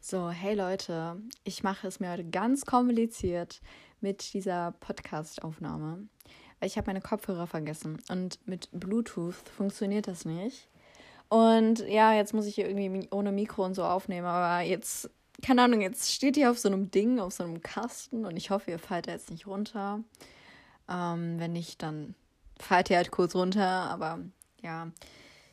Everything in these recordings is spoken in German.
So, hey Leute, ich mache es mir heute ganz kompliziert mit dieser Podcast-Aufnahme, ich habe meine Kopfhörer vergessen und mit Bluetooth funktioniert das nicht. Und ja, jetzt muss ich hier irgendwie ohne Mikro und so aufnehmen, aber jetzt, keine Ahnung, jetzt steht ihr auf so einem Ding, auf so einem Kasten und ich hoffe, ihr fallt da jetzt nicht runter. Ähm, wenn nicht, dann fallt ihr halt kurz runter, aber ja,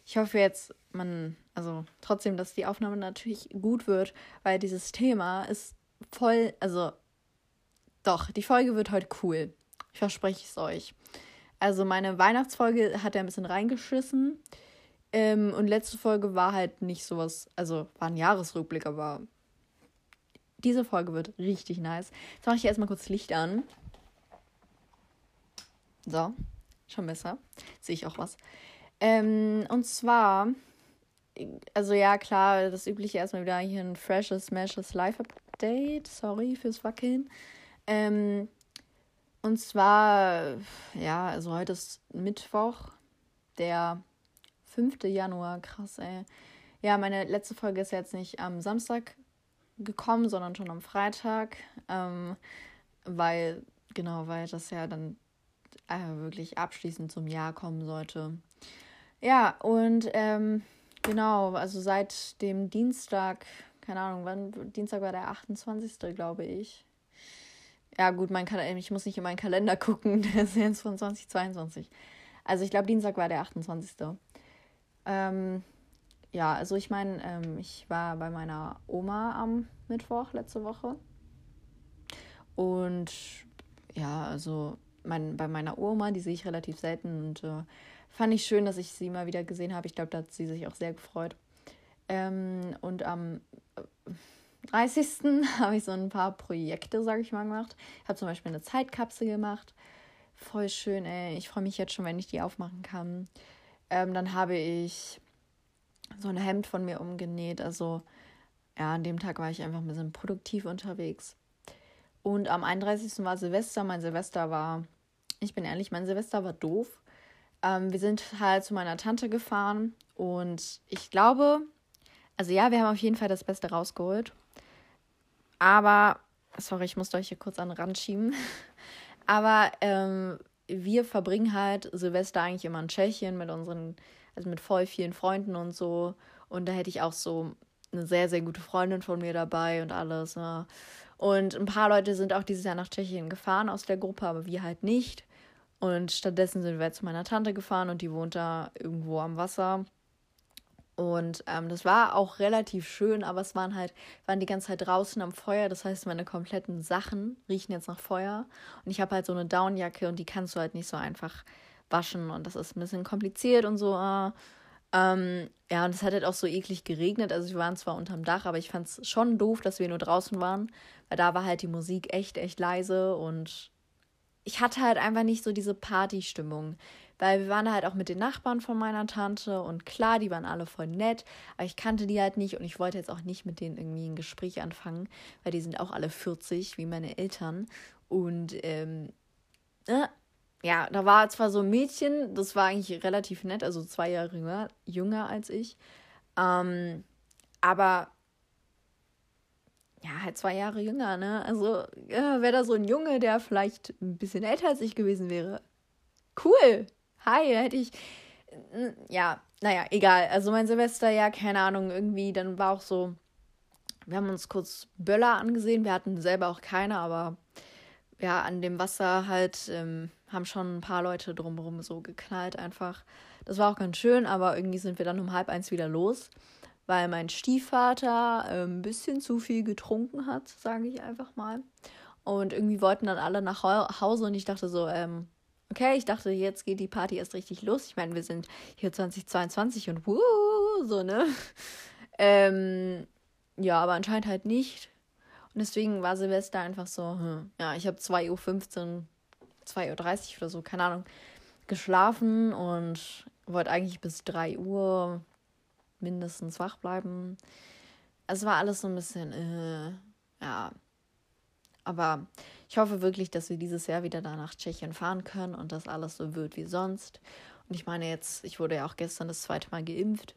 ich hoffe jetzt, man, also trotzdem, dass die Aufnahme natürlich gut wird, weil dieses Thema ist voll, also doch, die Folge wird heute cool. Ich verspreche es euch. Also meine Weihnachtsfolge hat er ein bisschen reingeschissen. Ähm, und letzte Folge war halt nicht sowas, also war ein Jahresrückblick, aber diese Folge wird richtig nice. Jetzt mache ich erstmal kurz Licht an. So, schon besser. Sehe ich auch was. Ähm, und zwar, also ja, klar, das übliche erstmal wieder hier ein freshes, smashes Live-Update. Sorry fürs Wackeln. Ähm, und zwar, ja, also heute ist Mittwoch, der 5. Januar. Krass, ey. Ja, meine letzte Folge ist jetzt nicht am Samstag gekommen, sondern schon am Freitag. Ähm, weil, genau, weil das ja dann äh, wirklich abschließend zum Jahr kommen sollte. Ja, und ähm, genau, also seit dem Dienstag, keine Ahnung, wann, Dienstag war der 28. glaube ich. Ja, gut, mein ich muss nicht in meinen Kalender gucken, der ist jetzt von 2022. Also ich glaube, Dienstag war der 28. Ähm, ja, also ich meine, ähm, ich war bei meiner Oma am Mittwoch letzte Woche. Und ja, also mein, bei meiner Oma, die sehe ich relativ selten und äh, fand ich schön, dass ich sie mal wieder gesehen habe. Ich glaube, da hat sie sich auch sehr gefreut. Ähm, und am 30. habe ich so ein paar Projekte, sage ich mal, gemacht. Ich habe zum Beispiel eine Zeitkapsel gemacht. Voll schön, ey. Ich freue mich jetzt schon, wenn ich die aufmachen kann. Ähm, dann habe ich so ein Hemd von mir umgenäht. Also, ja, an dem Tag war ich einfach ein bisschen produktiv unterwegs. Und am 31. war Silvester. Mein Silvester war ich bin ehrlich, mein Silvester war doof. Ähm, wir sind halt zu meiner Tante gefahren und ich glaube, also ja, wir haben auf jeden Fall das Beste rausgeholt. Aber, sorry, ich musste euch hier kurz an den Rand schieben. Aber ähm, wir verbringen halt Silvester eigentlich immer in Tschechien mit unseren, also mit voll vielen Freunden und so. Und da hätte ich auch so eine sehr, sehr gute Freundin von mir dabei und alles. Ne? Und ein paar Leute sind auch dieses Jahr nach Tschechien gefahren aus der Gruppe, aber wir halt nicht. Und stattdessen sind wir zu meiner Tante gefahren und die wohnt da irgendwo am Wasser. Und ähm, das war auch relativ schön, aber es waren halt, waren die ganze Zeit draußen am Feuer. Das heißt, meine kompletten Sachen riechen jetzt nach Feuer. Und ich habe halt so eine Downjacke und die kannst du halt nicht so einfach waschen. Und das ist ein bisschen kompliziert und so. Äh, ähm, ja, und es hat halt auch so eklig geregnet. Also wir waren zwar unterm Dach, aber ich fand es schon doof, dass wir nur draußen waren, weil da war halt die Musik echt, echt leise und ich hatte halt einfach nicht so diese Partystimmung. Weil wir waren halt auch mit den Nachbarn von meiner Tante und klar, die waren alle voll nett, aber ich kannte die halt nicht und ich wollte jetzt auch nicht mit denen irgendwie ein Gespräch anfangen, weil die sind auch alle 40, wie meine Eltern. Und ähm, äh, ja, da war zwar so ein Mädchen, das war eigentlich relativ nett, also zwei Jahre jünger, jünger als ich. Ähm, aber ja, halt zwei Jahre jünger, ne? Also ja, wäre da so ein Junge, der vielleicht ein bisschen älter als ich gewesen wäre. Cool. Hi, hätte ich. Ja, naja, egal. Also mein Silvester, ja, keine Ahnung, irgendwie, dann war auch so. Wir haben uns kurz Böller angesehen. Wir hatten selber auch keine, aber ja, an dem Wasser halt ähm, haben schon ein paar Leute drumherum so geknallt einfach. Das war auch ganz schön, aber irgendwie sind wir dann um halb eins wieder los weil mein Stiefvater ein bisschen zu viel getrunken hat, sage ich einfach mal. Und irgendwie wollten dann alle nach Hause und ich dachte so, ähm, okay, ich dachte, jetzt geht die Party erst richtig los. Ich meine, wir sind hier 2022 und wuh, so, ne? Ähm, ja, aber anscheinend halt nicht. Und deswegen war Silvester einfach so, hm, ja, ich habe 2.15 Uhr, 2.30 Uhr oder so, keine Ahnung, geschlafen und wollte eigentlich bis 3 Uhr mindestens wach bleiben. Es war alles so ein bisschen, äh, ja. Aber ich hoffe wirklich, dass wir dieses Jahr wieder da nach Tschechien fahren können und dass alles so wird wie sonst. Und ich meine jetzt, ich wurde ja auch gestern das zweite Mal geimpft.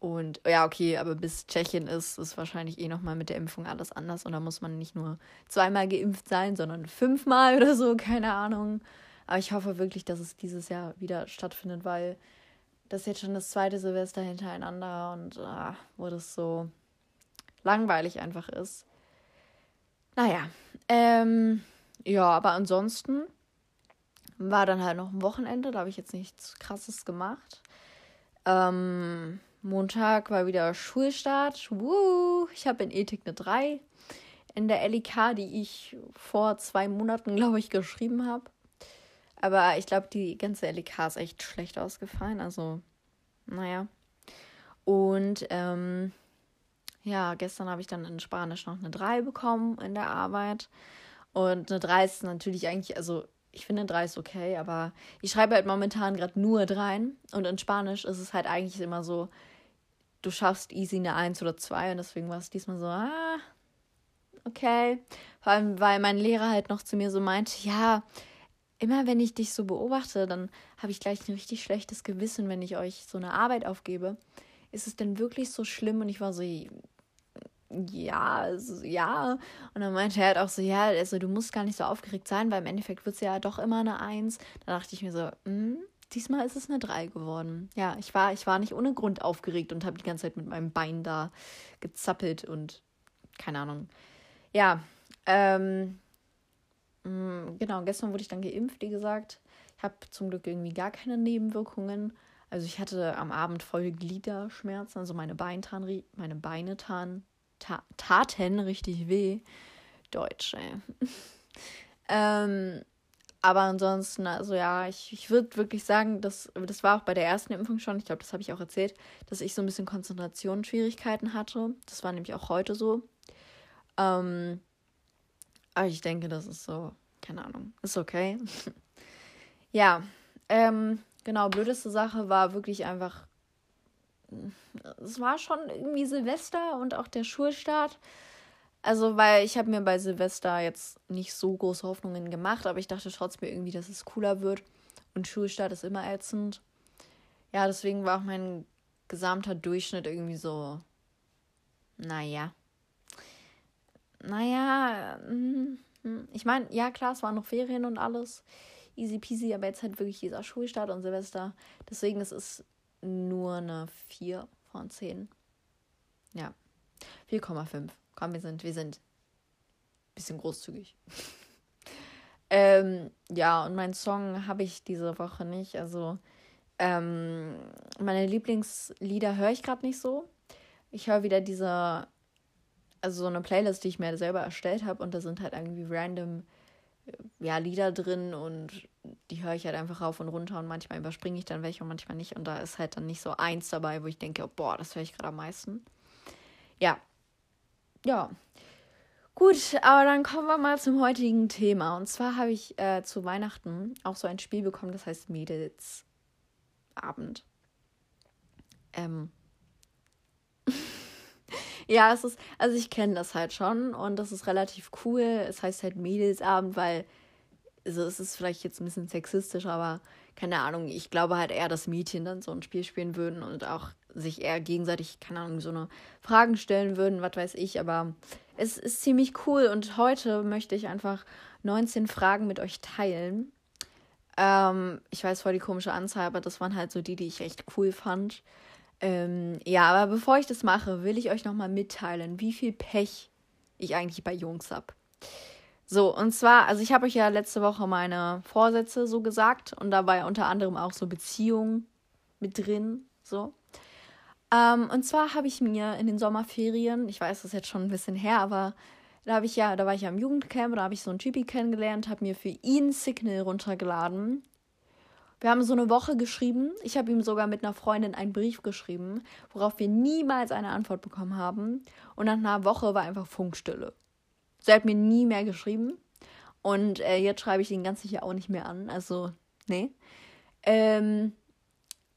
Und ja, okay, aber bis Tschechien ist, ist wahrscheinlich eh nochmal mit der Impfung alles anders. Und da muss man nicht nur zweimal geimpft sein, sondern fünfmal oder so, keine Ahnung. Aber ich hoffe wirklich, dass es dieses Jahr wieder stattfindet, weil das ist jetzt schon das zweite Silvester hintereinander und ah, wo das so langweilig einfach ist. Naja, ähm, ja, aber ansonsten war dann halt noch ein Wochenende, da habe ich jetzt nichts Krasses gemacht. Ähm, Montag war wieder Schulstart. Woo! Ich habe in Ethik eine 3 in der LIK, die ich vor zwei Monaten, glaube ich, geschrieben habe. Aber ich glaube, die ganze LIK ist echt schlecht ausgefallen. Also, naja. Und ähm, ja, gestern habe ich dann in Spanisch noch eine 3 bekommen in der Arbeit. Und eine 3 ist natürlich eigentlich, also ich finde 3 ist okay, aber ich schreibe halt momentan gerade nur 3. Und in Spanisch ist es halt eigentlich immer so, du schaffst easy eine 1 oder 2 und deswegen war es diesmal so, ah, okay. Vor allem, weil mein Lehrer halt noch zu mir so meinte, ja, immer wenn ich dich so beobachte, dann habe ich gleich ein richtig schlechtes Gewissen, wenn ich euch so eine Arbeit aufgebe. Ist es denn wirklich so schlimm? Und ich war so, ja, ja. Und dann meinte er halt auch so, ja, also du musst gar nicht so aufgeregt sein, weil im Endeffekt wird es ja doch immer eine Eins. Da dachte ich mir so, hm, diesmal ist es eine 3 geworden. Ja, ich war, ich war nicht ohne Grund aufgeregt und habe die ganze Zeit mit meinem Bein da gezappelt und keine Ahnung. Ja, ähm, genau, gestern wurde ich dann geimpft, wie gesagt. Ich habe zum Glück irgendwie gar keine Nebenwirkungen. Also ich hatte am Abend voll Gliederschmerzen, also meine Beine taten, meine Beine taten, taten richtig weh. Deutsch, ey. ähm, aber ansonsten, also ja, ich, ich würde wirklich sagen, dass, das war auch bei der ersten Impfung schon, ich glaube, das habe ich auch erzählt, dass ich so ein bisschen Konzentrationsschwierigkeiten hatte. Das war nämlich auch heute so. Ähm, aber ich denke, das ist so, keine Ahnung, ist okay. ja, ähm, genau, blödeste Sache war wirklich einfach, es war schon irgendwie Silvester und auch der Schulstart. Also, weil ich habe mir bei Silvester jetzt nicht so große Hoffnungen gemacht, aber ich dachte trotzdem irgendwie, dass es cooler wird. Und Schulstart ist immer ätzend. Ja, deswegen war auch mein gesamter Durchschnitt irgendwie so, naja. Naja, mm, mm. ich meine, ja klar, es waren noch Ferien und alles. Easy peasy, aber jetzt halt wirklich dieser Schulstart und Silvester. Deswegen ist es nur eine 4 von 10. Ja, 4,5. Komm, wir sind, wir sind ein bisschen großzügig. ähm, ja, und meinen Song habe ich diese Woche nicht. Also, ähm, meine Lieblingslieder höre ich gerade nicht so. Ich höre wieder diese, also so eine Playlist, die ich mir selber erstellt habe und da sind halt irgendwie random äh, ja, Lieder drin und die höre ich halt einfach rauf und runter und manchmal überspringe ich dann welche und manchmal nicht und da ist halt dann nicht so eins dabei, wo ich denke, boah, das höre ich gerade am meisten. Ja, ja. Gut, aber dann kommen wir mal zum heutigen Thema. Und zwar habe ich äh, zu Weihnachten auch so ein Spiel bekommen, das heißt Mädelsabend. Ähm. Ja, es ist, also ich kenne das halt schon und das ist relativ cool. Es heißt halt Mädelsabend, weil, also es ist vielleicht jetzt ein bisschen sexistisch, aber keine Ahnung, ich glaube halt eher, dass Mädchen dann so ein Spiel spielen würden und auch sich eher gegenseitig, keine Ahnung, so eine Fragen stellen würden, was weiß ich, aber es ist ziemlich cool und heute möchte ich einfach 19 Fragen mit euch teilen. Ähm, ich weiß voll die komische Anzahl, aber das waren halt so die, die ich echt cool fand. Ähm, ja, aber bevor ich das mache, will ich euch nochmal mitteilen, wie viel Pech ich eigentlich bei Jungs habe. So, und zwar, also ich habe euch ja letzte Woche meine Vorsätze so gesagt und da war ja unter anderem auch so Beziehungen mit drin, so. Ähm, und zwar habe ich mir in den Sommerferien, ich weiß das ist jetzt schon ein bisschen her, aber da habe ich ja, da war ich ja im Jugendcamp, da habe ich so einen Typi kennengelernt, habe mir für ihn Signal runtergeladen. Wir haben so eine Woche geschrieben. Ich habe ihm sogar mit einer Freundin einen Brief geschrieben, worauf wir niemals eine Antwort bekommen haben. Und nach einer Woche war einfach Funkstille. Sie hat mir nie mehr geschrieben. Und äh, jetzt schreibe ich ihn ganz sicher auch nicht mehr an. Also, nee. Ähm,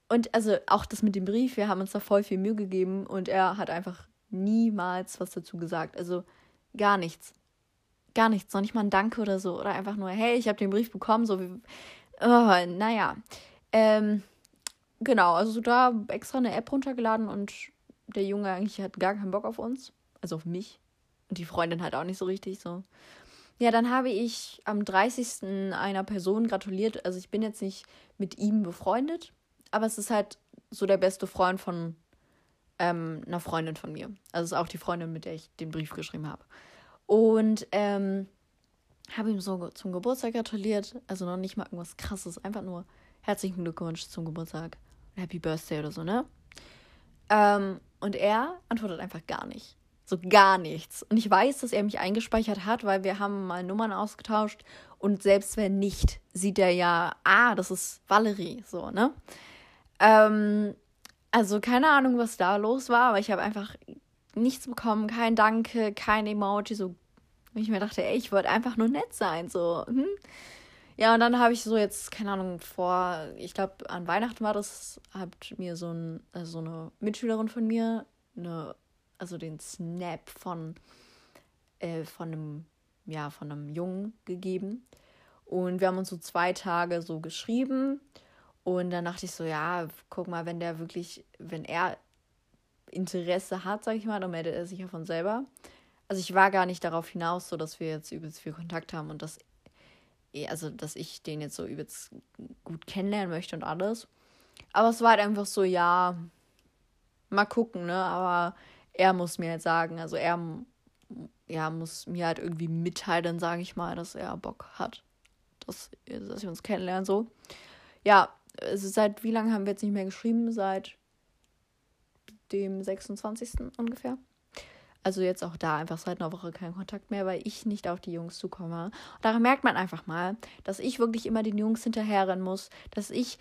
und also auch das mit dem Brief, wir haben uns da voll viel Mühe gegeben und er hat einfach niemals was dazu gesagt. Also gar nichts. Gar nichts, noch nicht mal ein Danke oder so. Oder einfach nur, hey, ich habe den Brief bekommen, so wie. Oh, naja. Ähm, genau, also da extra eine App runtergeladen und der Junge eigentlich hat gar keinen Bock auf uns, also auf mich. Und die Freundin halt auch nicht so richtig so. Ja, dann habe ich am 30. einer Person gratuliert. Also ich bin jetzt nicht mit ihm befreundet, aber es ist halt so der beste Freund von ähm, einer Freundin von mir. Also es ist auch die Freundin, mit der ich den Brief geschrieben habe. Und ähm, habe ihm so zum Geburtstag gratuliert. Also noch nicht mal irgendwas krasses, einfach nur herzlichen Glückwunsch zum Geburtstag. Happy Birthday oder so, ne? Ähm, und er antwortet einfach gar nicht. So gar nichts. Und ich weiß, dass er mich eingespeichert hat, weil wir haben mal Nummern ausgetauscht. Und selbst wenn nicht, sieht er ja, ah, das ist Valerie, so, ne? Ähm, also keine Ahnung, was da los war, aber ich habe einfach nichts bekommen, kein Danke, kein Emoji, so ich mir dachte, ey, ich wollte einfach nur nett sein, so. Hm? Ja, und dann habe ich so jetzt, keine Ahnung, vor, ich glaube, an Weihnachten war das, hat mir so, ein, also so eine Mitschülerin von mir, eine, also den Snap von, äh, von einem, ja, von einem Jungen gegeben. Und wir haben uns so zwei Tage so geschrieben. Und dann dachte ich so, ja, guck mal, wenn der wirklich, wenn er Interesse hat, sag ich mal, dann meldet er sich ja von selber. Also ich war gar nicht darauf hinaus, so dass wir jetzt übelst viel Kontakt haben und dass, also dass ich den jetzt so übelst gut kennenlernen möchte und alles. Aber es war halt einfach so, ja, mal gucken, ne? Aber er muss mir halt sagen, also er ja, muss mir halt irgendwie mitteilen, sage ich mal, dass er Bock hat, dass, dass wir uns kennenlernen, so. Ja, also seit wie lange haben wir jetzt nicht mehr geschrieben? Seit dem 26. ungefähr. Also jetzt auch da einfach seit einer Woche kein Kontakt mehr, weil ich nicht auf die Jungs zukomme. Und daran merkt man einfach mal, dass ich wirklich immer den Jungs hinterherrennen muss, dass ich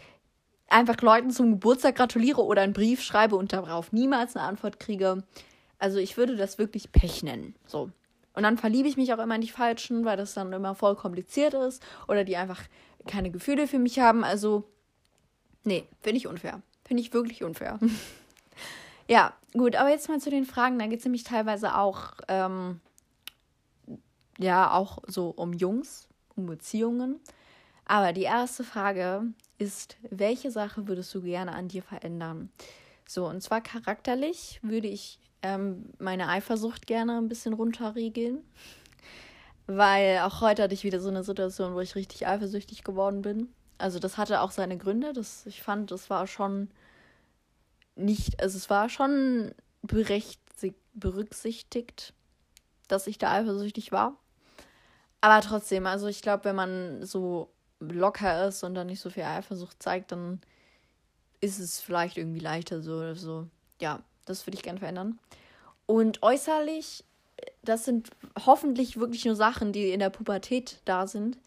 einfach Leuten zum Geburtstag gratuliere oder einen Brief schreibe und darauf niemals eine Antwort kriege. Also ich würde das wirklich Pech nennen. So. Und dann verliebe ich mich auch immer in die Falschen, weil das dann immer voll kompliziert ist oder die einfach keine Gefühle für mich haben. Also Nee, finde ich unfair. Finde ich wirklich unfair. ja, gut, aber jetzt mal zu den Fragen. Da geht es nämlich teilweise auch, ähm, ja, auch so um Jungs, um Beziehungen. Aber die erste Frage ist, welche Sache würdest du gerne an dir verändern? So, und zwar charakterlich würde ich ähm, meine Eifersucht gerne ein bisschen runterregeln. Weil auch heute hatte ich wieder so eine Situation, wo ich richtig eifersüchtig geworden bin. Also das hatte auch seine Gründe. Das, ich fand, das war schon nicht, also es war schon berücksichtigt, dass ich da eifersüchtig war. Aber trotzdem, also ich glaube, wenn man so locker ist und dann nicht so viel Eifersucht zeigt, dann ist es vielleicht irgendwie leichter so. so. Ja, das würde ich gerne verändern. Und äußerlich, das sind hoffentlich wirklich nur Sachen, die in der Pubertät da sind.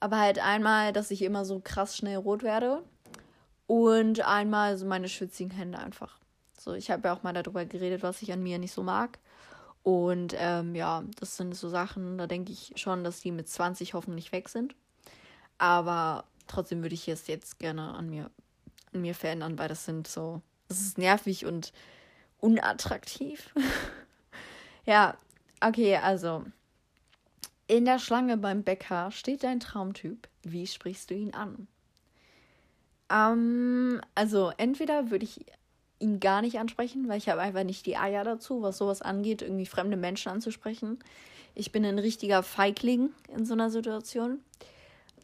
Aber halt einmal, dass ich immer so krass schnell rot werde. Und einmal so meine schwitzigen Hände einfach. So, ich habe ja auch mal darüber geredet, was ich an mir nicht so mag. Und ähm, ja, das sind so Sachen, da denke ich schon, dass die mit 20 hoffentlich weg sind. Aber trotzdem würde ich es jetzt gerne an mir, an mir verändern, weil das sind so, das ist nervig und unattraktiv. ja, okay, also in der Schlange beim Bäcker steht dein Traumtyp. Wie sprichst du ihn an? Ähm, also entweder würde ich ihn gar nicht ansprechen, weil ich habe einfach nicht die Eier dazu, was sowas angeht, irgendwie fremde Menschen anzusprechen. Ich bin ein richtiger Feigling in so einer Situation.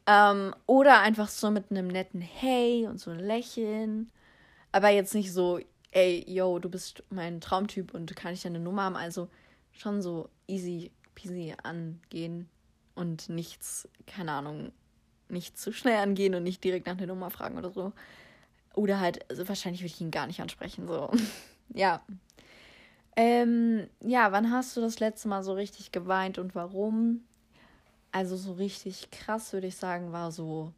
Ähm, oder einfach so mit einem netten Hey und so ein Lächeln. Aber jetzt nicht so, ey, yo, du bist mein Traumtyp und kann ich deine Nummer haben. Also schon so easy peasy angehen und nichts, keine Ahnung, nicht zu schnell angehen und nicht direkt nach der Nummer fragen oder so. Oder halt, also wahrscheinlich würde ich ihn gar nicht ansprechen, so. ja. Ähm, ja, wann hast du das letzte Mal so richtig geweint und warum? Also so richtig krass, würde ich sagen, war so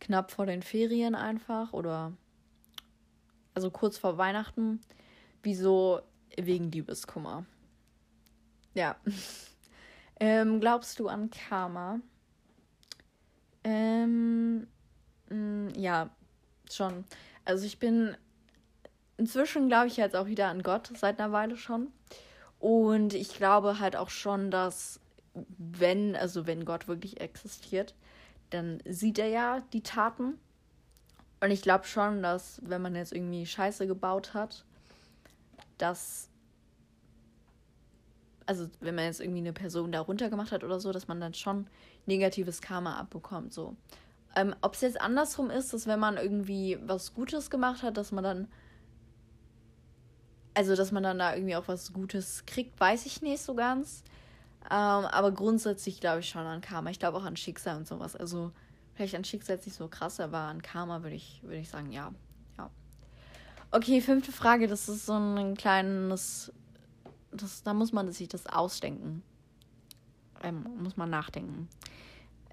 knapp vor den Ferien einfach oder also kurz vor Weihnachten. Wieso? Wegen Liebeskummer. Ja. Ähm, glaubst du an Karma? Ähm, mh, mm, ja, schon. Also ich bin inzwischen glaube ich jetzt auch wieder an Gott seit einer Weile schon. Und ich glaube halt auch schon, dass wenn, also wenn Gott wirklich existiert, dann sieht er ja die Taten. Und ich glaube schon, dass wenn man jetzt irgendwie Scheiße gebaut hat, dass, also wenn man jetzt irgendwie eine Person da runtergemacht hat oder so, dass man dann schon negatives Karma abbekommt. So. Ähm, Ob es jetzt andersrum ist, dass wenn man irgendwie was Gutes gemacht hat, dass man dann, also dass man dann da irgendwie auch was Gutes kriegt, weiß ich nicht so ganz. Ähm, aber grundsätzlich glaube ich schon an Karma. Ich glaube auch an Schicksal und sowas. Also vielleicht an Schicksal jetzt nicht so krass, aber an Karma würde ich, würd ich sagen, ja. ja. Okay, fünfte Frage. Das ist so ein kleines. Das, da muss man sich das ausdenken. Ähm, muss man nachdenken.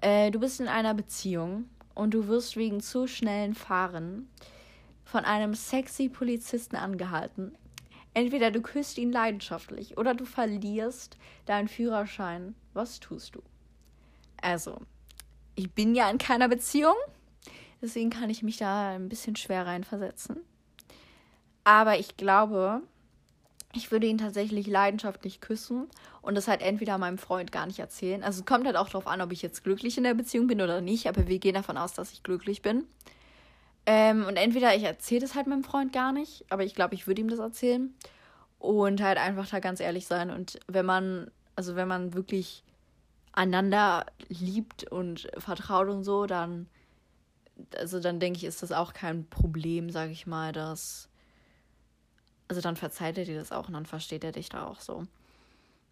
Äh, du bist in einer Beziehung und du wirst wegen zu schnellen Fahren von einem sexy Polizisten angehalten. Entweder du küsst ihn leidenschaftlich oder du verlierst deinen Führerschein. Was tust du? Also, ich bin ja in keiner Beziehung, deswegen kann ich mich da ein bisschen schwer reinversetzen. Aber ich glaube, ich würde ihn tatsächlich leidenschaftlich küssen und das halt entweder meinem Freund gar nicht erzählen. Also es kommt halt auch darauf an, ob ich jetzt glücklich in der Beziehung bin oder nicht, aber wir gehen davon aus, dass ich glücklich bin. Ähm, und entweder ich erzähle das halt meinem Freund gar nicht, aber ich glaube, ich würde ihm das erzählen. Und halt einfach da ganz ehrlich sein. Und wenn man, also wenn man wirklich einander liebt und vertraut und so, dann, also dann denke ich, ist das auch kein Problem, sage ich mal, dass, also dann verzeiht er dir das auch und dann versteht er dich da auch so.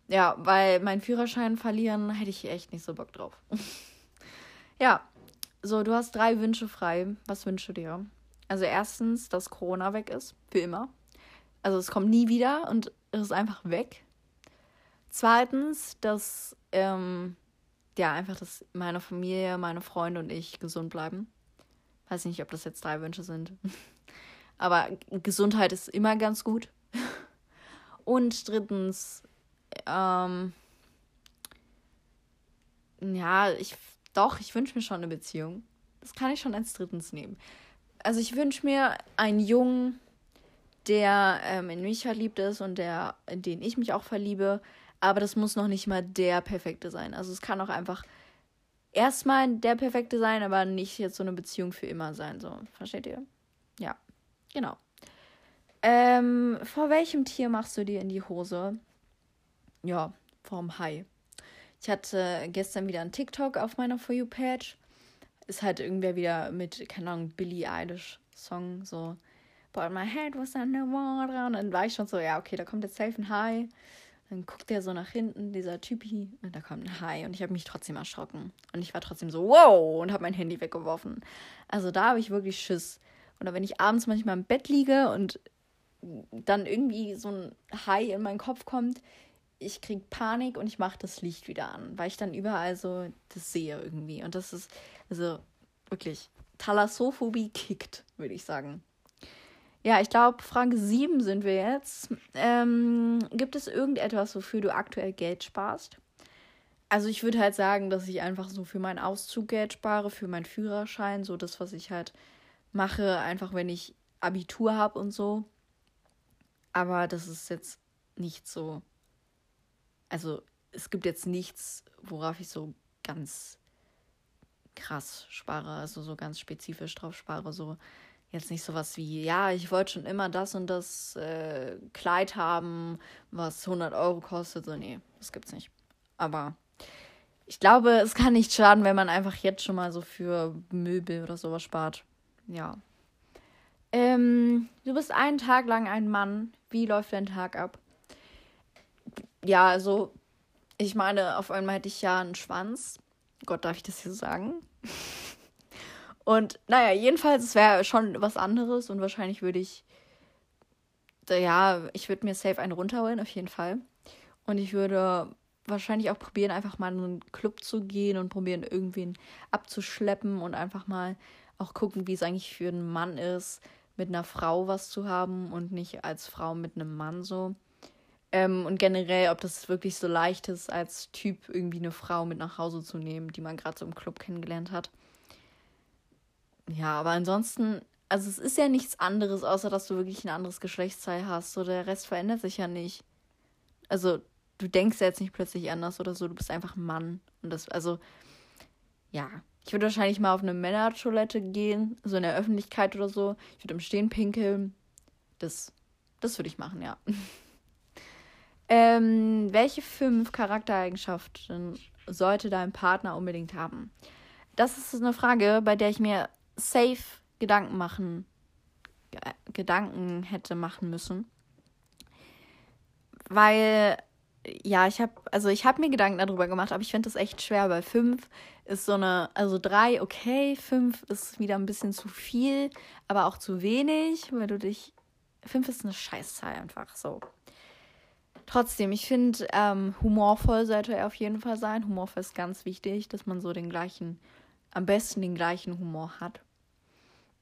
Ja, weil mein Führerschein verlieren hätte ich echt nicht so Bock drauf. ja, so, du hast drei Wünsche frei. Was wünschst du dir? Also erstens, dass Corona weg ist, für immer. Also es kommt nie wieder und es ist einfach weg. Zweitens, dass ähm, ja einfach, dass meine Familie, meine Freunde und ich gesund bleiben. Weiß nicht, ob das jetzt drei Wünsche sind. Aber Gesundheit ist immer ganz gut. Und drittens, ähm, ja, ich doch, ich wünsche mir schon eine Beziehung. Das kann ich schon als drittens nehmen. Also ich wünsche mir einen Jungen, der ähm, in mich verliebt ist und der, in den ich mich auch verliebe. Aber das muss noch nicht mal der perfekte sein. Also es kann auch einfach erstmal der perfekte sein, aber nicht jetzt so eine Beziehung für immer sein. So, versteht ihr? Ja, genau. Ähm, vor welchem Tier machst du dir in die Hose? Ja, vom Hai. Ich hatte gestern wieder einen TikTok auf meiner For You-Page. Ist halt irgendwer wieder mit, keine Ahnung, Billie Eilish Song, so But my head was underwater. Und dann war ich schon so, ja, okay, da kommt jetzt safe ein Hai. Dann guckt der so nach hinten, dieser Typi, und da kommt ein Hai. Und ich habe mich trotzdem erschrocken. Und ich war trotzdem so, wow, und habe mein Handy weggeworfen. Also da habe ich wirklich Schiss. Oder wenn ich abends manchmal im Bett liege und dann irgendwie so ein Hai in meinen Kopf kommt, ich kriege Panik und ich mache das Licht wieder an, weil ich dann überall so das sehe irgendwie. Und das ist, also wirklich, Thalassophobie kickt, würde ich sagen. Ja, ich glaube, Frage 7 sind wir jetzt. Ähm, gibt es irgendetwas, wofür du aktuell Geld sparst? Also ich würde halt sagen, dass ich einfach so für meinen Auszug Geld spare, für meinen Führerschein, so das, was ich halt mache, einfach wenn ich Abitur habe und so. Aber das ist jetzt nicht so also es gibt jetzt nichts, worauf ich so ganz krass spare, also so ganz spezifisch drauf spare, so jetzt nicht sowas wie, ja, ich wollte schon immer das und das äh, Kleid haben, was 100 Euro kostet, so, nee, das gibt's nicht. Aber ich glaube, es kann nicht schaden, wenn man einfach jetzt schon mal so für Möbel oder sowas spart. Ja. Ähm, du bist einen Tag lang ein Mann. Wie läuft dein Tag ab? ja, also ich meine, auf einmal hätte ich ja einen Schwanz. Gott, darf ich das hier sagen? Und naja, jedenfalls, es wäre schon was anderes und wahrscheinlich würde ich, ja, ich würde mir safe einen runterholen, auf jeden Fall. Und ich würde wahrscheinlich auch probieren, einfach mal in einen Club zu gehen und probieren, irgendwen abzuschleppen und einfach mal auch gucken, wie es eigentlich für einen Mann ist, mit einer Frau was zu haben und nicht als Frau mit einem Mann so. Ähm, und generell, ob das wirklich so leicht ist, als Typ irgendwie eine Frau mit nach Hause zu nehmen, die man gerade so im Club kennengelernt hat. Ja, aber ansonsten, also es ist ja nichts anderes, außer dass du wirklich ein anderes Geschlechtsteil hast. So, der Rest verändert sich ja nicht. Also, du denkst ja jetzt nicht plötzlich anders oder so, du bist einfach ein Mann. Und das, also, ja. Ich würde wahrscheinlich mal auf eine Männertoilette gehen, so in der Öffentlichkeit oder so. Ich würde im Stehen pinkeln. Das Das würde ich machen, ja. ähm, welche fünf Charaktereigenschaften sollte dein Partner unbedingt haben? Das ist eine Frage, bei der ich mir safe Gedanken machen, Gedanken hätte machen müssen. Weil, ja, ich habe, also ich habe mir Gedanken darüber gemacht, aber ich finde das echt schwer, weil fünf ist so eine, also drei okay, fünf ist wieder ein bisschen zu viel, aber auch zu wenig, weil du dich, fünf ist eine Scheißzahl einfach so. Trotzdem, ich finde, ähm, humorvoll sollte er auf jeden Fall sein. Humorvoll ist ganz wichtig, dass man so den gleichen, am besten den gleichen Humor hat.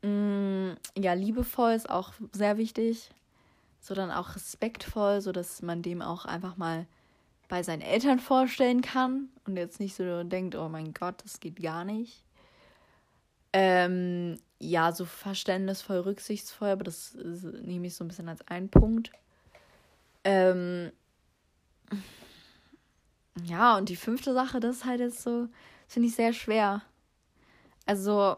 Mm, ja, liebevoll ist auch sehr wichtig. So dann auch respektvoll, so dass man dem auch einfach mal bei seinen Eltern vorstellen kann und jetzt nicht so denkt, oh mein Gott, das geht gar nicht. Ähm, ja, so verständnisvoll, rücksichtsvoll, aber das nehme ich so ein bisschen als einen Punkt. Ähm, ja, und die fünfte Sache, das ist halt jetzt so, finde ich sehr schwer. Also,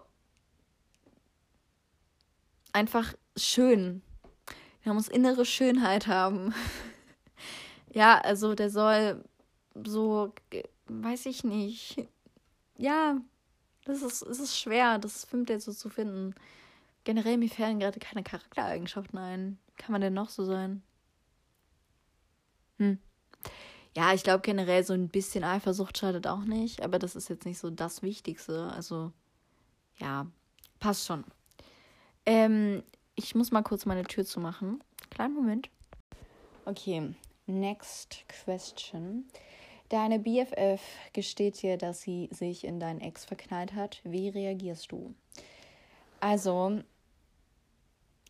einfach schön. Er muss innere Schönheit haben. ja, also der soll so, weiß ich nicht. Ja, das ist, es ist schwer, das Fünfte jetzt so zu finden. Generell, mir fällen gerade keine Charaktereigenschaften ein. Kann man denn noch so sein? Hm. Ja, ich glaube generell so ein bisschen Eifersucht schadet auch nicht, aber das ist jetzt nicht so das Wichtigste. Also, ja, passt schon. Ähm, ich muss mal kurz meine Tür zumachen. Kleinen Moment. Okay, next question. Deine BFF gesteht dir, dass sie sich in deinen Ex verknallt hat. Wie reagierst du? Also,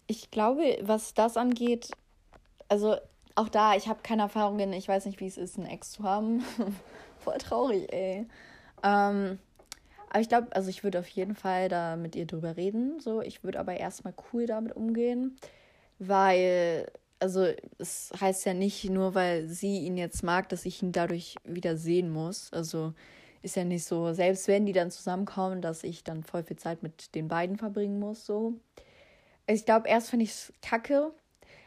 ich glaube, was das angeht, also auch da, ich habe keine Erfahrungen, ich weiß nicht, wie es ist, einen Ex zu haben. Voll traurig, ey. Ähm, aber ich glaube, also ich würde auf jeden Fall da mit ihr drüber reden. So, ich würde aber erstmal cool damit umgehen, weil, also es heißt ja nicht nur, weil sie ihn jetzt mag, dass ich ihn dadurch wieder sehen muss. Also ist ja nicht so, selbst wenn die dann zusammenkommen, dass ich dann voll viel Zeit mit den beiden verbringen muss. So. Ich glaube, erst finde ich es kacke,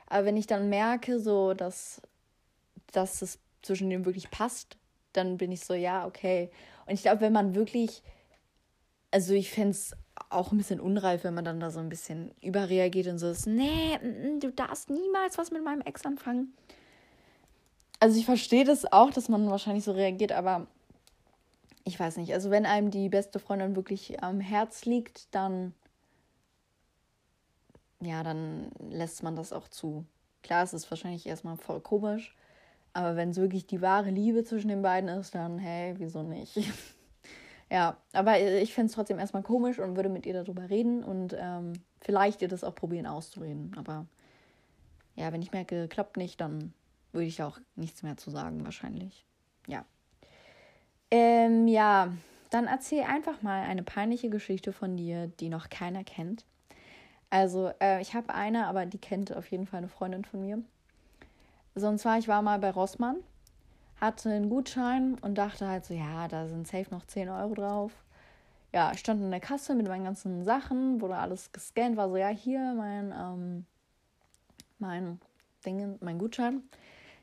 aber wenn ich dann merke, so, dass, dass es zwischen denen wirklich passt, dann bin ich so, ja, okay. Und ich glaube, wenn man wirklich also ich fände es auch ein bisschen unreif, wenn man dann da so ein bisschen überreagiert und so ist, nee, du darfst niemals was mit meinem Ex anfangen. Also ich verstehe das auch, dass man wahrscheinlich so reagiert, aber ich weiß nicht. Also wenn einem die beste Freundin wirklich am Herz liegt, dann ja, dann lässt man das auch zu. Klar, es ist wahrscheinlich erstmal voll komisch, aber wenn es wirklich die wahre Liebe zwischen den beiden ist, dann hey, wieso nicht? Ja, aber ich finde es trotzdem erstmal komisch und würde mit ihr darüber reden und ähm, vielleicht ihr das auch probieren auszureden. Aber ja, wenn ich merke, klappt nicht, dann würde ich auch nichts mehr zu sagen, wahrscheinlich. Ja. Ähm, ja, dann erzähl einfach mal eine peinliche Geschichte von dir, die noch keiner kennt. Also, äh, ich habe eine, aber die kennt auf jeden Fall eine Freundin von mir. So, und zwar, ich war mal bei Rossmann hatte einen Gutschein und dachte halt so, ja, da sind safe noch 10 Euro drauf. Ja, ich stand in der Kasse mit meinen ganzen Sachen, wurde alles gescannt, war so, ja, hier mein, ähm, mein Ding, mein Gutschein.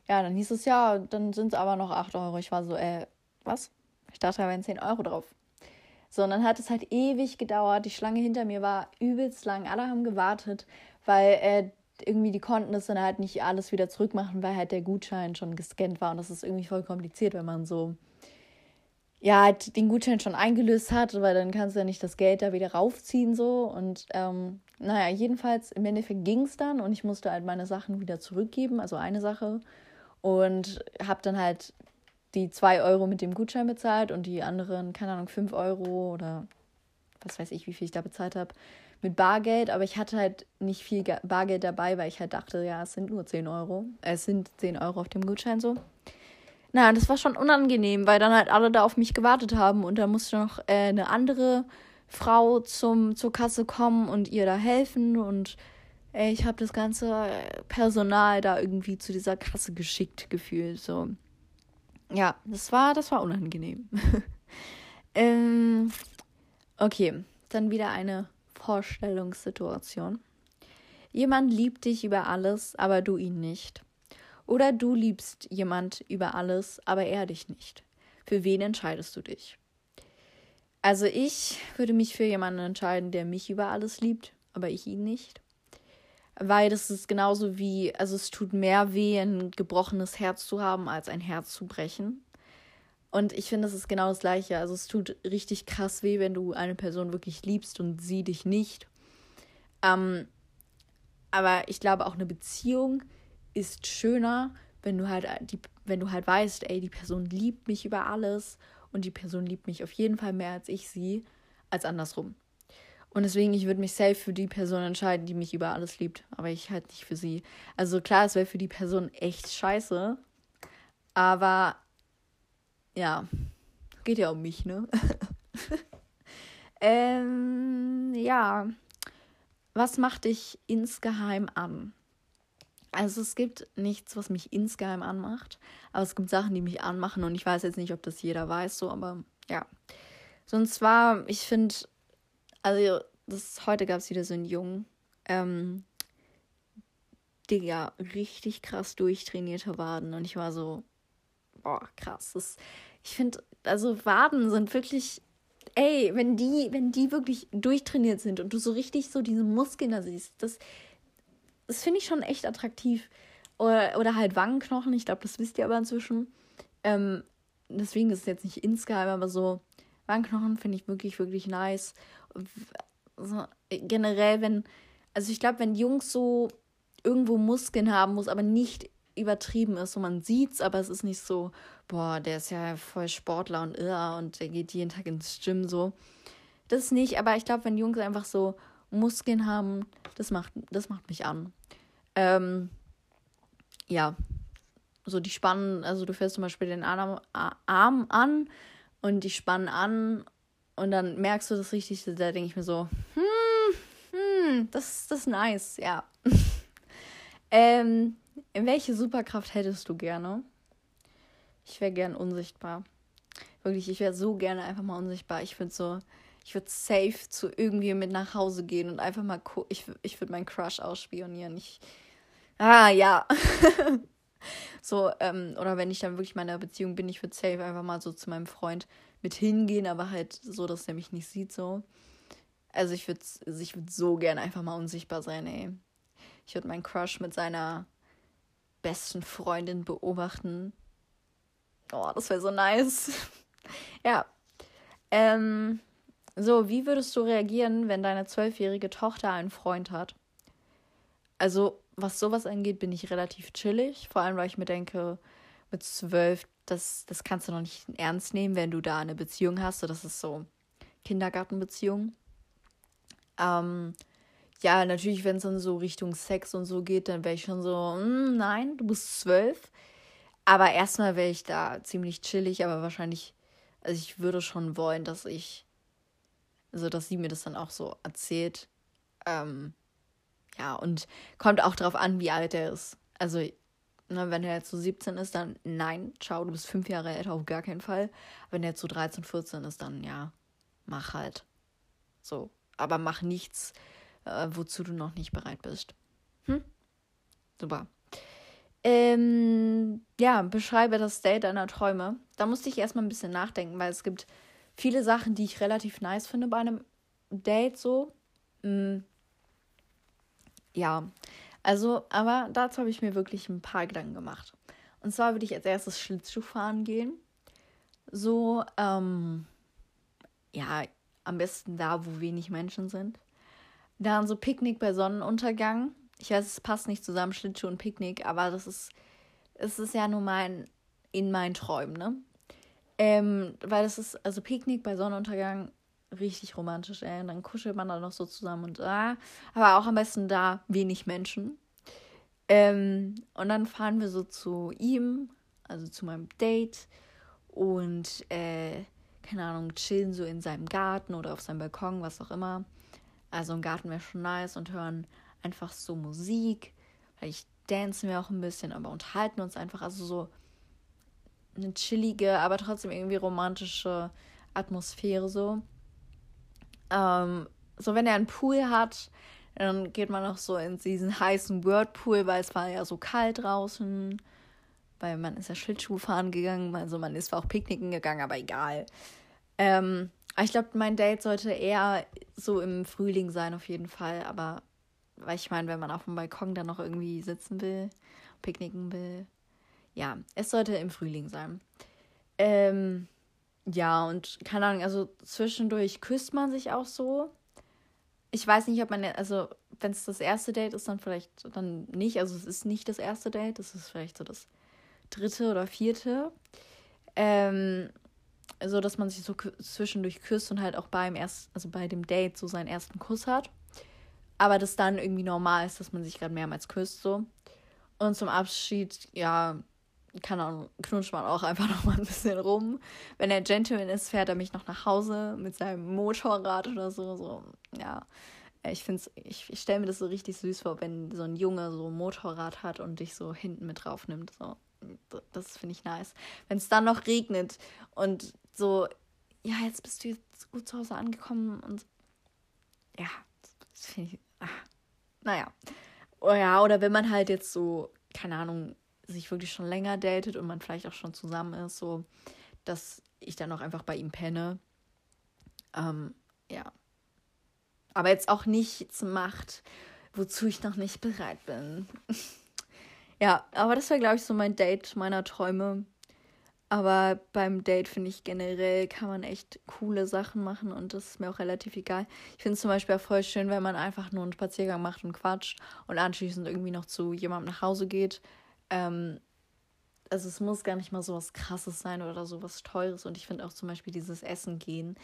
Ja, dann hieß es ja, dann sind es aber noch 8 Euro. Ich war so, äh, was? Ich dachte, da wären 10 Euro drauf. So, und dann hat es halt ewig gedauert. Die Schlange hinter mir war übelst lang. Alle haben gewartet, weil äh, irgendwie, die konnten das dann halt nicht alles wieder zurückmachen, weil halt der Gutschein schon gescannt war. Und das ist irgendwie voll kompliziert, wenn man so, ja, halt den Gutschein schon eingelöst hat, weil dann kannst du ja nicht das Geld da wieder raufziehen so. Und ähm, naja, jedenfalls im Endeffekt ging es dann und ich musste halt meine Sachen wieder zurückgeben, also eine Sache. Und habe dann halt die zwei Euro mit dem Gutschein bezahlt und die anderen, keine Ahnung, fünf Euro oder was weiß ich, wie viel ich da bezahlt habe, mit Bargeld, aber ich hatte halt nicht viel Bargeld dabei, weil ich halt dachte, ja, es sind nur 10 Euro. Es sind 10 Euro auf dem Gutschein so. Na, das war schon unangenehm, weil dann halt alle da auf mich gewartet haben und da musste noch äh, eine andere Frau zum, zur Kasse kommen und ihr da helfen und ey, ich habe das ganze Personal da irgendwie zu dieser Kasse geschickt gefühlt. So. Ja, das war, das war unangenehm. ähm, okay, dann wieder eine Vorstellungssituation. Jemand liebt dich über alles, aber du ihn nicht. Oder du liebst jemand über alles, aber er dich nicht. Für wen entscheidest du dich? Also ich würde mich für jemanden entscheiden, der mich über alles liebt, aber ich ihn nicht. Weil das ist genauso wie, also es tut mehr weh, ein gebrochenes Herz zu haben, als ein Herz zu brechen. Und ich finde, das ist genau das Gleiche. Also es tut richtig krass weh, wenn du eine Person wirklich liebst und sie dich nicht. Ähm, aber ich glaube, auch eine Beziehung ist schöner, wenn du halt die, wenn du halt weißt, ey, die Person liebt mich über alles und die Person liebt mich auf jeden Fall mehr als ich sie, als andersrum. Und deswegen, ich würde mich safe für die Person entscheiden, die mich über alles liebt. Aber ich halt nicht für sie. Also klar, es wäre für die Person echt scheiße. Aber ja, geht ja um mich, ne? ähm, ja. Was macht dich insgeheim an? Also es gibt nichts, was mich insgeheim anmacht, aber es gibt Sachen, die mich anmachen und ich weiß jetzt nicht, ob das jeder weiß, so, aber ja. So, und zwar, ich finde, also das, heute gab es wieder so einen Jungen, ähm, Digga, richtig krass durchtrainierte Waden und ich war so, boah, krass. Das, ich finde, also Waden sind wirklich, ey, wenn die, wenn die wirklich durchtrainiert sind und du so richtig so diese Muskeln da siehst, das, das finde ich schon echt attraktiv. Oder, oder halt Wangenknochen, ich glaube, das wisst ihr aber inzwischen. Ähm, deswegen ist es jetzt nicht insgeheim, aber so Wangenknochen finde ich wirklich, wirklich nice. So, generell, wenn, also ich glaube, wenn Jungs so irgendwo Muskeln haben, muss aber nicht übertrieben ist. So, man sieht's, aber es ist nicht so, boah, der ist ja voll Sportler und irr und der geht jeden Tag ins Gym so. Das nicht, aber ich glaube, wenn Jungs einfach so Muskeln haben, das macht, das macht mich an. Ähm, ja, so die spannen, also du fährst zum Beispiel den Arm, Arm an und die spannen an und dann merkst du das richtig, da denke ich mir so, hm, hm, das, das ist nice, ja. ähm, welche Superkraft hättest du gerne? Ich wäre gern unsichtbar. Wirklich, ich wäre so gerne einfach mal unsichtbar. Ich würde so, ich würde safe zu irgendwie mit nach Hause gehen und einfach mal. Ich, ich würde meinen Crush ausspionieren. Ich, ah, ja. so, ähm, oder wenn ich dann wirklich in meiner Beziehung bin, ich würde safe einfach mal so zu meinem Freund mit hingehen, aber halt so, dass er mich nicht sieht, so. Also ich würde also ich würd so gerne einfach mal unsichtbar sein, ey. Ich würde meinen Crush mit seiner besten Freundin beobachten. Oh, das wäre so nice. ja. Ähm, so, wie würdest du reagieren, wenn deine zwölfjährige Tochter einen Freund hat? Also, was sowas angeht, bin ich relativ chillig. Vor allem, weil ich mir denke, mit zwölf, das, das kannst du noch nicht ernst nehmen, wenn du da eine Beziehung hast. So, das ist so Kindergartenbeziehung. Ähm, ja, natürlich, wenn es dann so Richtung Sex und so geht, dann wäre ich schon so, mm, nein, du bist zwölf. Aber erstmal wäre ich da ziemlich chillig, aber wahrscheinlich, also ich würde schon wollen, dass ich, also dass sie mir das dann auch so erzählt. Ähm, ja, und kommt auch darauf an, wie alt er ist. Also, ne, wenn er jetzt so 17 ist, dann nein, ciao, du bist fünf Jahre älter, auf gar keinen Fall. Wenn er jetzt so 13, 14 ist, dann ja, mach halt. So, aber mach nichts, äh, wozu du noch nicht bereit bist. Hm? Super. Ähm, ja, beschreibe das Date deiner Träume. Da musste ich erstmal ein bisschen nachdenken, weil es gibt viele Sachen, die ich relativ nice finde bei einem Date so. Mm. Ja, also, aber dazu habe ich mir wirklich ein paar Gedanken gemacht. Und zwar würde ich als erstes Schlittschuh fahren gehen. So, ähm, ja, am besten da, wo wenig Menschen sind. Dann so Picknick bei Sonnenuntergang. Ich weiß, es passt nicht zusammen, Schlittschuh und Picknick, aber das ist, es ist ja nur mein, in meinen Träumen, ne? Ähm, weil das ist, also Picknick bei Sonnenuntergang, richtig romantisch, ey. Dann kuschelt man da noch so zusammen und da. Aber auch am besten da wenig Menschen. Ähm, und dann fahren wir so zu ihm, also zu meinem Date. Und, äh, keine Ahnung, chillen so in seinem Garten oder auf seinem Balkon, was auch immer. Also im Garten wäre schon nice und hören einfach so Musik. Vielleicht dancen wir auch ein bisschen, aber unterhalten uns einfach. Also so eine chillige, aber trotzdem irgendwie romantische Atmosphäre so. Ähm, so, wenn er einen Pool hat, Dann geht man noch so in diesen heißen Whirlpool, weil es war ja so kalt draußen. Weil man ist ja Schlittschuhfahren gegangen, also man ist auch Picknicken gegangen, aber egal. Ähm, ich glaube, mein Date sollte eher so im Frühling sein, auf jeden Fall. Aber, weil ich meine, wenn man auf dem Balkon dann noch irgendwie sitzen will, picknicken will, ja, es sollte im Frühling sein. Ähm, ja, und keine Ahnung, also zwischendurch küsst man sich auch so. Ich weiß nicht, ob man, also wenn es das erste Date ist, dann vielleicht dann nicht. Also es ist nicht das erste Date, es ist vielleicht so das dritte oder vierte. Ähm, so dass man sich so zwischendurch küsst und halt auch beim erst, also bei dem Date so seinen ersten Kuss hat. Aber das dann irgendwie normal ist, dass man sich gerade mehrmals küsst so. Und zum Abschied, ja, keine Ahnung, knutscht man auch einfach noch mal ein bisschen rum. Wenn er Gentleman ist, fährt er mich noch nach Hause mit seinem Motorrad oder so. So, ja. Ich finde ich, ich stelle mir das so richtig süß vor, wenn so ein Junge so ein Motorrad hat und dich so hinten mit drauf nimmt. So. Das finde ich nice. Wenn es dann noch regnet und so, ja, jetzt bist du jetzt gut zu Hause angekommen und ja, das finde ich, ach, naja. Oh ja, oder wenn man halt jetzt so, keine Ahnung, sich wirklich schon länger datet und man vielleicht auch schon zusammen ist, so, dass ich dann auch einfach bei ihm penne. Ähm, ja. Aber jetzt auch nichts macht, wozu ich noch nicht bereit bin. ja, aber das wäre, glaube ich, so mein Date meiner Träume. Aber beim Date finde ich generell kann man echt coole Sachen machen und das ist mir auch relativ egal. Ich finde es zum Beispiel auch voll schön, wenn man einfach nur einen Spaziergang macht und quatscht und anschließend irgendwie noch zu jemandem nach Hause geht. Ähm, also es muss gar nicht mal so was Krasses sein oder so was Teures. Und ich finde auch zum Beispiel dieses Essen gehen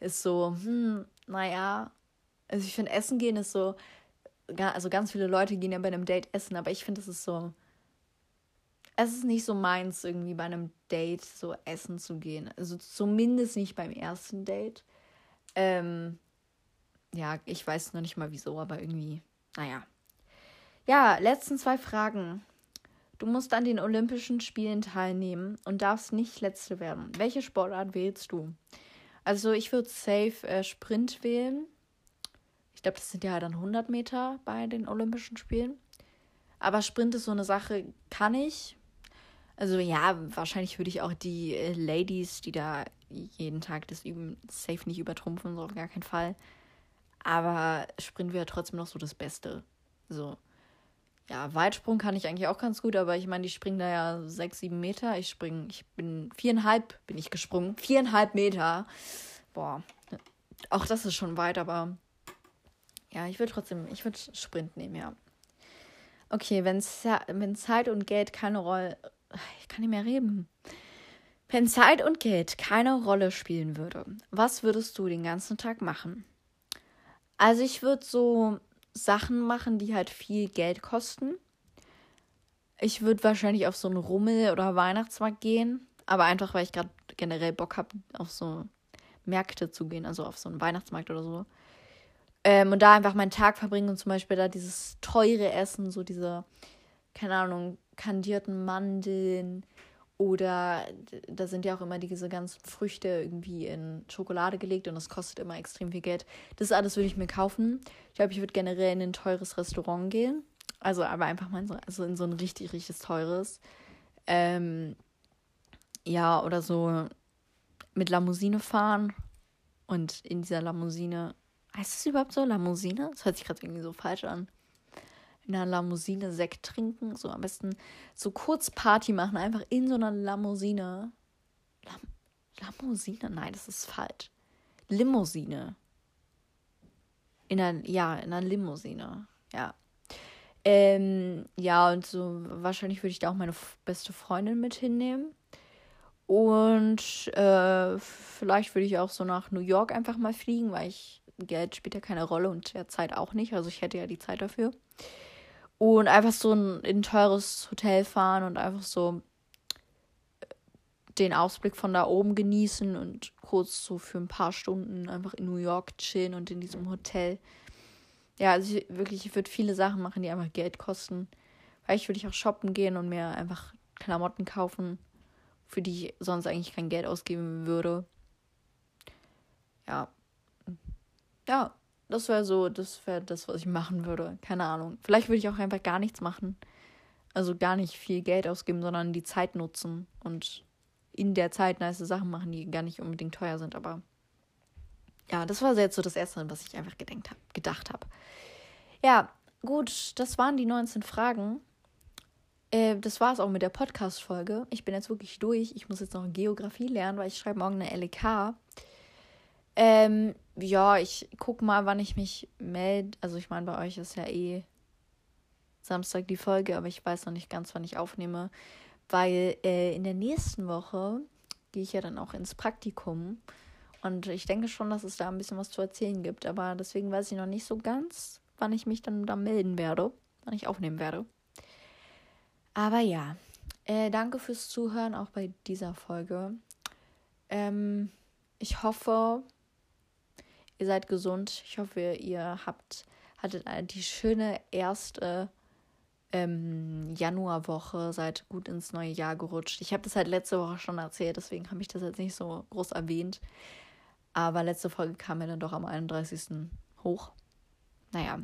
ist so, hm, naja. Also ich finde Essen gehen ist so, also ganz viele Leute gehen ja bei einem Date essen, aber ich finde es ist so, es ist nicht so meins, irgendwie bei einem Date so essen zu gehen. Also zumindest nicht beim ersten Date. Ähm, ja, ich weiß noch nicht mal wieso, aber irgendwie, naja. Ja, letzten zwei Fragen. Du musst an den Olympischen Spielen teilnehmen und darfst nicht Letzte werden. Welche Sportart wählst du? Also ich würde safe äh, Sprint wählen. Ich glaube, das sind ja dann 100 Meter bei den Olympischen Spielen. Aber Sprint ist so eine Sache, kann ich. Also ja, wahrscheinlich würde ich auch die äh, Ladies, die da jeden Tag das üben, safe nicht übertrumpfen, so auf gar keinen Fall. Aber Sprint wäre trotzdem noch so das Beste. So. Ja, Weitsprung kann ich eigentlich auch ganz gut, aber ich meine, die springen da ja sechs, sieben Meter. Ich springe, ich bin viereinhalb bin ich gesprungen. Viereinhalb Meter. Boah. Auch das ist schon weit, aber ja, ich würde trotzdem, ich würde Sprint nehmen, ja. Okay, wenn, wenn Zeit und Geld keine Rolle. Ich kann nicht mehr reden. Wenn Zeit und Geld keine Rolle spielen würde, was würdest du den ganzen Tag machen? Also ich würde so Sachen machen, die halt viel Geld kosten. Ich würde wahrscheinlich auf so einen Rummel oder Weihnachtsmarkt gehen, aber einfach, weil ich gerade generell Bock habe, auf so Märkte zu gehen, also auf so einen Weihnachtsmarkt oder so. Ähm, und da einfach meinen Tag verbringen und zum Beispiel da dieses teure Essen, so diese, keine Ahnung, kandierten Mandeln, oder da sind ja auch immer diese ganzen Früchte irgendwie in Schokolade gelegt und das kostet immer extrem viel Geld. Das alles würde ich mir kaufen. Ich glaube, ich würde generell in ein teures Restaurant gehen. Also aber einfach mal in so, also in so ein richtig, richtig teures. Ähm, ja, oder so mit Limousine fahren und in dieser Limousine. Heißt es überhaupt so? Limousine? Das hört sich gerade irgendwie so falsch an in einer Limousine Sekt trinken. So am besten so kurz Party machen, einfach in so einer Limousine. Lam Limousine? Nein, das ist falsch. Limousine. In einer, ja, in einer Limousine. Ja. Ähm, ja, und so wahrscheinlich würde ich da auch meine beste Freundin mit hinnehmen. Und äh, vielleicht würde ich auch so nach New York einfach mal fliegen, weil ich Geld spielt ja keine Rolle und der Zeit auch nicht. Also ich hätte ja die Zeit dafür. Und einfach so ein, in ein teures Hotel fahren und einfach so äh, den Ausblick von da oben genießen und kurz so für ein paar Stunden einfach in New York chillen und in diesem Hotel. Ja, also ich, wirklich, ich würde viele Sachen machen, die einfach Geld kosten. Vielleicht würde ich auch shoppen gehen und mir einfach Klamotten kaufen, für die ich sonst eigentlich kein Geld ausgeben würde. Ja. Ja, das wäre so, das wäre das, was ich machen würde. Keine Ahnung. Vielleicht würde ich auch einfach gar nichts machen. Also gar nicht viel Geld ausgeben, sondern die Zeit nutzen und in der Zeit nice Sachen machen, die gar nicht unbedingt teuer sind. Aber ja, das war jetzt so das Erste, was ich einfach gedenkt hab, gedacht habe. Ja, gut, das waren die 19 Fragen. Äh, das war es auch mit der Podcast-Folge. Ich bin jetzt wirklich durch. Ich muss jetzt noch Geografie lernen, weil ich schreibe morgen eine LK. Ähm, ja, ich guck mal, wann ich mich melde. Also ich meine, bei euch ist ja eh Samstag die Folge, aber ich weiß noch nicht ganz, wann ich aufnehme, weil äh, in der nächsten Woche gehe ich ja dann auch ins Praktikum und ich denke schon, dass es da ein bisschen was zu erzählen gibt, aber deswegen weiß ich noch nicht so ganz, wann ich mich dann da melden werde, wann ich aufnehmen werde. Aber ja, äh, danke fürs Zuhören auch bei dieser Folge. Ähm, ich hoffe, ihr seid gesund. Ich hoffe, ihr habt hattet die schöne erste ähm, Januarwoche, seid gut ins neue Jahr gerutscht. Ich habe das halt letzte Woche schon erzählt, deswegen habe ich das jetzt nicht so groß erwähnt. Aber letzte Folge kam mir dann doch am 31. hoch. Naja.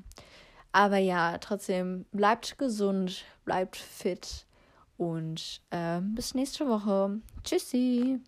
Aber ja, trotzdem bleibt gesund, bleibt fit und äh, bis nächste Woche. Tschüssi.